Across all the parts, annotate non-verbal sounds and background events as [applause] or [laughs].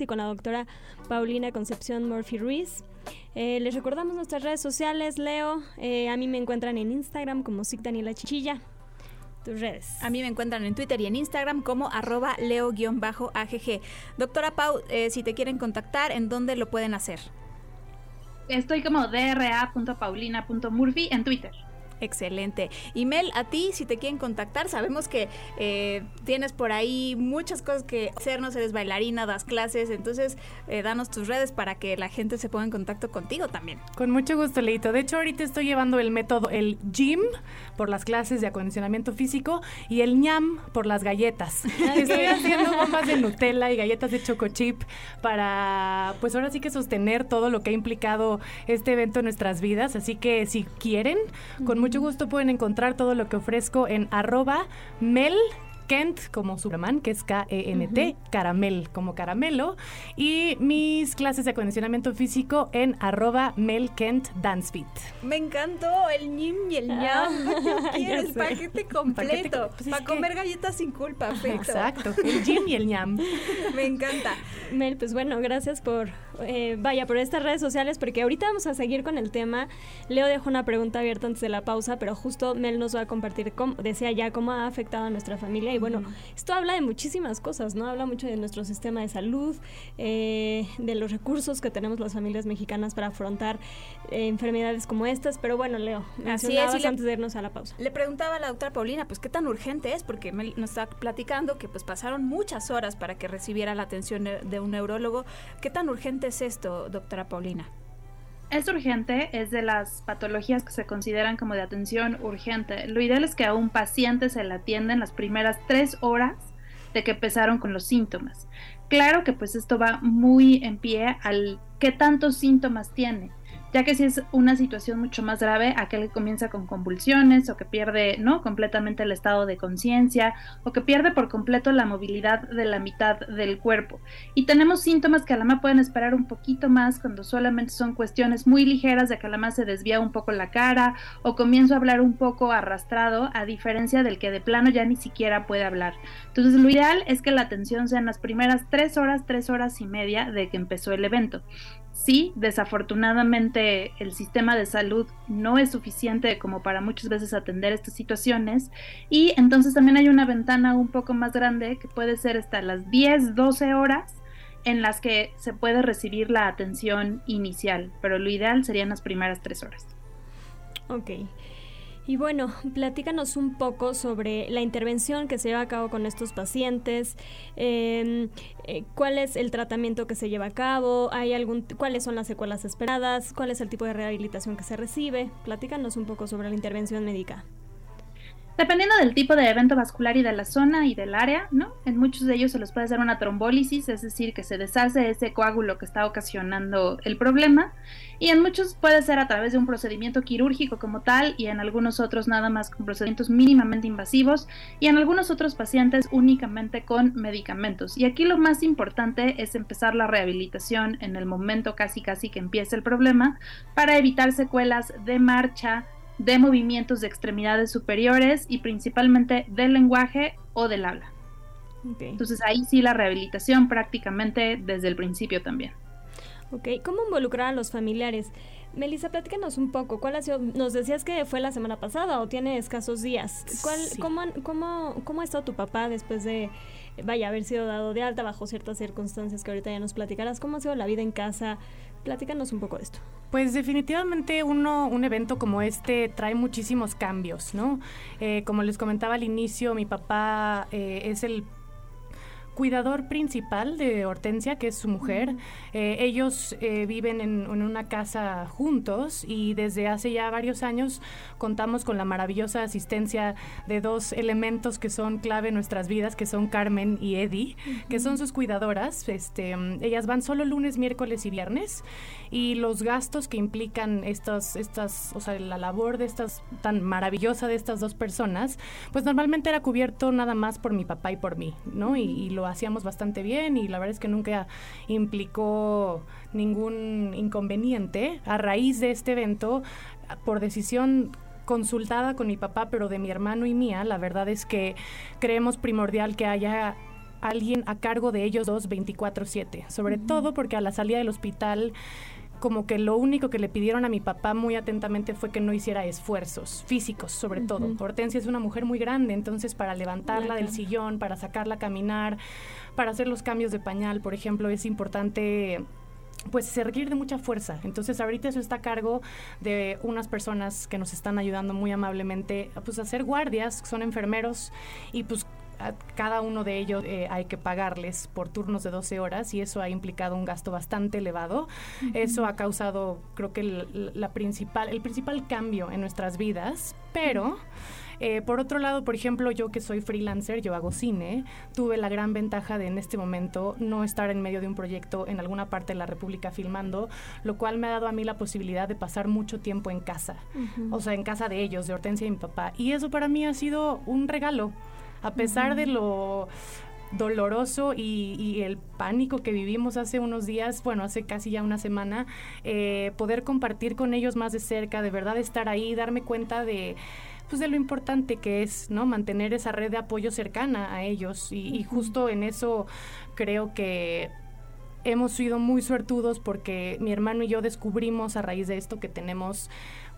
y con la doctora Paulina Concepción Murphy Ruiz. Eh, les recordamos nuestras redes sociales, Leo. Eh, a mí me encuentran en Instagram como Sig Daniela Chichilla. Tus redes. A mí me encuentran en Twitter y en Instagram como arroba leo-agg. Doctora Pau, eh, si te quieren contactar, ¿en dónde lo pueden hacer? Estoy como dra.paulina.murphy en Twitter. Excelente. Y Mel, a ti, si te quieren contactar, sabemos que eh, tienes por ahí muchas cosas que hacernos, eres bailarina, das clases, entonces eh, danos tus redes para que la gente se ponga en contacto contigo también. Con mucho gusto, Leito. De hecho, ahorita estoy llevando el método, el gym, por las clases de acondicionamiento físico y el ñam por las galletas. [laughs] estoy haciendo bombas de Nutella y galletas de choco chip para, pues ahora sí que sostener todo lo que ha implicado este evento en nuestras vidas. Así que si quieren, con mucho gusto pueden encontrar todo lo que ofrezco en arroba mel Kent como Superman, que es K-E-N-T, caramel como caramelo, y mis clases de acondicionamiento físico en arroba Mel Kent Dancefit. Me encantó el ñim y el ah, ñam. [laughs] Quieres paquete completo. Pues para comer galletas sin culpa. Exacto, el ñim y el ñam. [laughs] Me encanta. Mel, pues bueno, gracias por, eh, vaya, por estas redes sociales, porque ahorita vamos a seguir con el tema. Leo dejó una pregunta abierta antes de la pausa, pero justo Mel nos va a compartir, cómo, decía ya, cómo ha afectado a nuestra familia y bueno, esto habla de muchísimas cosas, ¿no? Habla mucho de nuestro sistema de salud, eh, de los recursos que tenemos las familias mexicanas para afrontar eh, enfermedades como estas. Pero bueno, Leo, así es, antes de irnos a la pausa. Le preguntaba a la doctora Paulina, pues qué tan urgente es, porque nos está platicando que pues pasaron muchas horas para que recibiera la atención de un neurólogo. ¿Qué tan urgente es esto, doctora Paulina? es urgente, es de las patologías que se consideran como de atención urgente. Lo ideal es que a un paciente se le atienda en las primeras tres horas de que empezaron con los síntomas. Claro que pues esto va muy en pie al qué tantos síntomas tiene ya que si es una situación mucho más grave, aquel que comienza con convulsiones o que pierde ¿no? completamente el estado de conciencia o que pierde por completo la movilidad de la mitad del cuerpo. Y tenemos síntomas que a la más pueden esperar un poquito más cuando solamente son cuestiones muy ligeras de que a la más se desvía un poco la cara o comienzo a hablar un poco arrastrado, a diferencia del que de plano ya ni siquiera puede hablar. Entonces lo ideal es que la atención sea en las primeras tres horas, tres horas y media de que empezó el evento. Sí, desafortunadamente el sistema de salud no es suficiente como para muchas veces atender estas situaciones y entonces también hay una ventana un poco más grande que puede ser hasta las 10, 12 horas en las que se puede recibir la atención inicial, pero lo ideal serían las primeras tres horas. Ok. Y bueno, [laughs] platícanos un poco sobre la intervención que se lleva a cabo con estos pacientes, em, eh, cuál es el tratamiento que se lleva a cabo, ¿Hay algún, cuáles son las secuelas esperadas, cuál es el tipo de rehabilitación que se recibe. Platícanos un poco sobre la intervención médica. Dependiendo del tipo de evento vascular y de la zona y del área, ¿no? En muchos de ellos se les puede hacer una trombólisis, es decir, que se deshace ese coágulo que está ocasionando el problema, y en muchos puede ser a través de un procedimiento quirúrgico como tal, y en algunos otros nada más con procedimientos mínimamente invasivos, y en algunos otros pacientes únicamente con medicamentos. Y aquí lo más importante es empezar la rehabilitación en el momento casi casi que empiece el problema para evitar secuelas de marcha, de movimientos de extremidades superiores y principalmente del lenguaje o del habla. Entonces ahí sí la rehabilitación prácticamente desde el principio también. Ok, ¿cómo involucrar a los familiares? Melissa, platícanos un poco. ¿Cuál ha sido? Nos decías que fue la semana pasada o tiene escasos días. ¿Cuál, cómo, cómo, ¿Cómo ha estado tu papá después de, vaya, haber sido dado de alta bajo ciertas circunstancias que ahorita ya nos platicarás? ¿Cómo ha sido la vida en casa? Platícanos un poco de esto. Pues definitivamente uno, un evento como este trae muchísimos cambios, ¿no? Eh, como les comentaba al inicio, mi papá eh, es el cuidador principal de Hortensia, que es su mujer. Eh, ellos eh, viven en, una casa juntos y desde hace ya varios años contamos con la maravillosa asistencia de dos elementos que son clave en nuestras vidas, que son Carmen y Eddie, que son sus cuidadoras. Este, ellas van solo lunes, miércoles y viernes y los gastos que implican estas, estas, o sea, la labor de estas tan maravillosa de estas dos personas, pues normalmente era cubierto nada más por mi papá y por mí, ¿no? y lo hacíamos bastante bien y la verdad es que nunca implicó ningún inconveniente. A raíz de este evento, por decisión consultada con mi papá, pero de mi hermano y mía, la verdad es que creemos primordial que haya alguien a cargo de ellos dos 24/7, sobre todo porque a la salida del hospital como que lo único que le pidieron a mi papá muy atentamente fue que no hiciera esfuerzos físicos, sobre todo. Hortensia es una mujer muy grande, entonces para levantarla del sillón, para sacarla a caminar, para hacer los cambios de pañal, por ejemplo, es importante pues seguir de mucha fuerza. Entonces ahorita eso está a cargo de unas personas que nos están ayudando muy amablemente pues a hacer guardias, son enfermeros y pues cada uno de ellos eh, hay que pagarles por turnos de 12 horas y eso ha implicado un gasto bastante elevado. Eso ha causado, creo que el, la principal, el principal cambio en nuestras vidas, pero... Eh, por otro lado, por ejemplo, yo que soy freelancer, yo hago cine, tuve la gran ventaja de en este momento no estar en medio de un proyecto en alguna parte de la República filmando, lo cual me ha dado a mí la posibilidad de pasar mucho tiempo en casa, o sea, en casa de ellos, de Hortensia y mi papá. Y eso para mí ha sido un regalo a pesar de lo doloroso y, el pánico que vivimos hace unos días, bueno, hace casi ya una semana, eh, poder compartir con ellos más de cerca, de verdad estar ahí, darme cuenta de pues de lo importante que es, ¿no? Mantener esa red de apoyo cercana a ellos y, y justo en eso creo que hemos sido muy suertudos porque mi hermano y yo descubrimos a raíz de esto que tenemos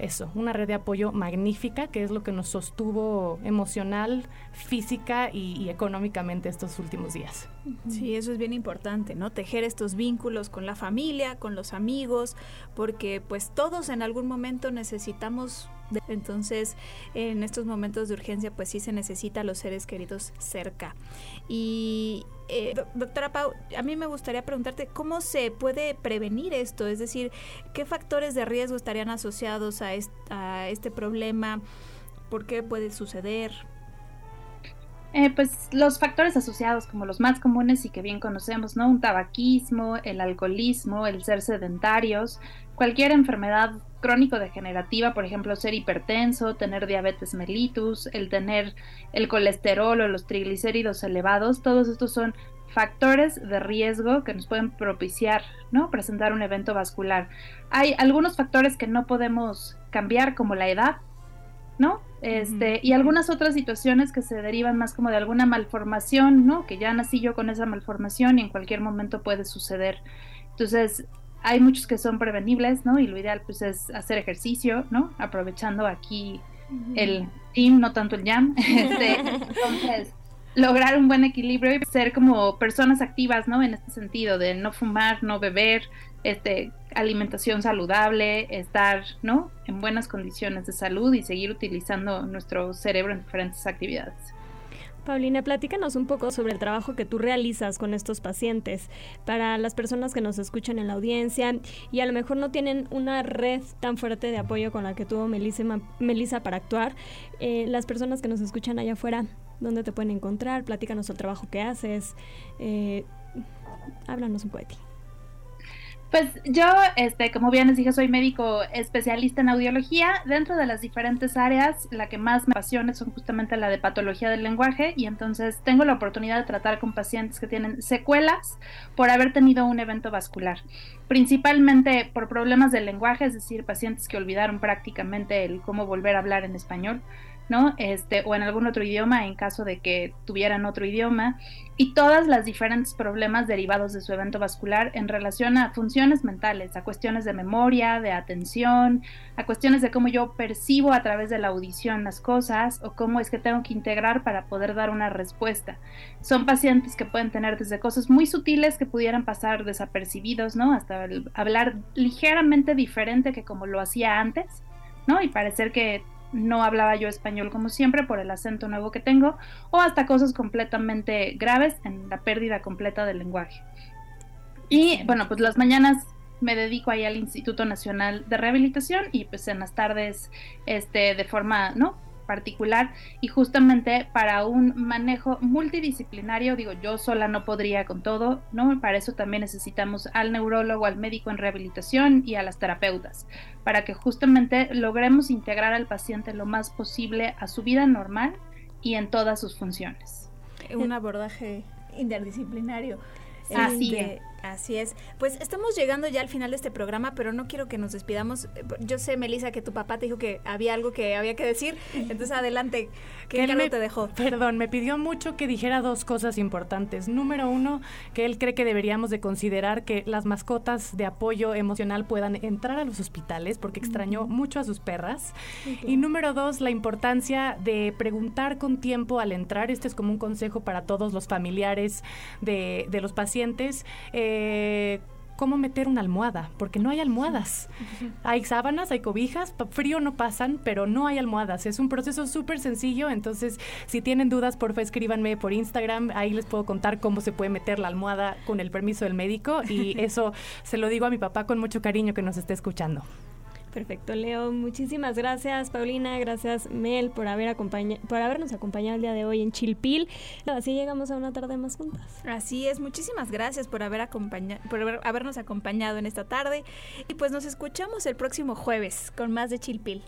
eso, una red de apoyo magnífica, que es lo que nos sostuvo emocional, física y, económicamente estos últimos días. Sí, eso es bien importante, ¿no? Tejer estos vínculos con la familia, con los amigos, porque pues todos en algún momento necesitamos entonces, en estos momentos de urgencia, pues sí se necesita a los seres queridos cerca. Y eh, doctora Pau, a mí me gustaría preguntarte cómo se puede prevenir esto, es decir, qué factores de riesgo estarían asociados a, este problema, por qué puede suceder. Eh, pues los factores asociados como los más comunes y que bien conocemos, ¿no? Un tabaquismo, el alcoholismo, el ser sedentarios, cualquier enfermedad crónico-degenerativa, por ejemplo, ser hipertenso, tener diabetes mellitus, el tener el colesterol o los triglicéridos elevados, todos estos son factores de riesgo que nos pueden propiciar, ¿no? Presentar un evento vascular. Hay algunos factores que no podemos cambiar, como la edad, ¿no? Este, y algunas otras situaciones que se derivan más como de alguna malformación, ¿no? Que ya nací yo con esa malformación y en cualquier momento puede suceder. Entonces, hay muchos que son prevenibles, ¿no? Y lo ideal pues es hacer ejercicio, ¿no? Aprovechando aquí el team, no tanto el jam. [laughs] Este, entonces, lograr un buen equilibrio y ser como personas activas, ¿no? En este sentido de no fumar, no beber, este, alimentación saludable, estar, ¿no? En buenas condiciones de salud y seguir utilizando nuestro cerebro en diferentes actividades. Paulina, platícanos un poco sobre el trabajo que tú realizas con estos pacientes para las personas que nos escuchan en la audiencia y a lo mejor no tienen una red tan fuerte de apoyo con la que tuvo Melissa, para actuar. Eh, las personas que nos escuchan allá afuera, ¿dónde te pueden encontrar? Platícanos el trabajo que haces. Eh, háblanos un poco de ti. Pues yo, este, como bien les dije, soy médico especialista en audiología. Dentro de las diferentes áreas, la que más me apasiona son justamente la de patología del lenguaje. Y entonces tengo la oportunidad de tratar con pacientes que tienen secuelas por haber tenido un evento vascular, principalmente por problemas del lenguaje, es decir, pacientes que olvidaron prácticamente el cómo volver a hablar en español ¿no? Este, o en algún otro idioma en caso de que tuvieran otro idioma, y todas las diferentes problemas derivados de su evento vascular en relación a funciones mentales, a cuestiones de memoria, de atención, a cuestiones de cómo yo percibo a través de la audición las cosas o cómo es que tengo que integrar para poder dar una respuesta. Son pacientes que pueden tener desde cosas muy sutiles que pudieran pasar desapercibidos, ¿no? Hasta hablar ligeramente diferente que como lo hacía antes, ¿no? Y parecer que no hablaba yo español como siempre por el acento nuevo que tengo, o hasta cosas completamente graves en la pérdida completa del lenguaje. Y bueno, pues las mañanas me dedico ahí al Instituto Nacional de Rehabilitación y pues en las tardes este de forma, ¿no? Particular y justamente para un manejo multidisciplinario, digo, yo sola no podría con todo, ¿no? Para eso también necesitamos al neurólogo, al médico en rehabilitación y a las terapeutas, para que justamente logremos integrar al paciente lo más posible a su vida normal y en todas sus funciones. Un abordaje interdisciplinario. Así este, Así es. Pues estamos llegando ya al final de este programa, pero no quiero que nos despidamos. Yo sé, Melissa, que tu papá te dijo que había algo que había que decir. Entonces, adelante. [laughs] ¿Qué él te dejó? Perdón, me pidió mucho que dijera dos cosas importantes. Número uno, que él cree que deberíamos de considerar que las mascotas de apoyo emocional puedan entrar a los hospitales porque extrañó mucho a sus perras. Y número dos, la importancia de preguntar con tiempo al entrar. Este es como un consejo para todos los familiares de, de los pacientes. Eh, cómo meter una almohada, porque no hay almohadas. [laughs] Hay sábanas, hay cobijas, frío no pasan, pero no hay almohadas. Es un proceso súper sencillo, entonces si tienen dudas, por favor escríbanme por Instagram, ahí les puedo contar cómo se puede meter la almohada con el permiso del médico y [laughs] eso se lo digo a mi papá con mucho cariño que nos esté escuchando. Perfecto, Leo. Muchísimas gracias, Paulina. Gracias, Mel, por, haber por habernos acompañado el día de hoy en Chilpil. Así llegamos a una tarde más juntas. Así es. Muchísimas gracias por, haber por habernos acompañado en esta tarde. Y pues nos escuchamos el próximo jueves con más de Chilpil.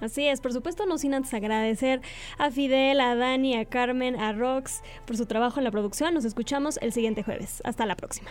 Así es, por supuesto, no sin antes agradecer a Fidel, a Dani, a Carmen, a Rox por su trabajo en la producción. Nos escuchamos el siguiente jueves. Hasta la próxima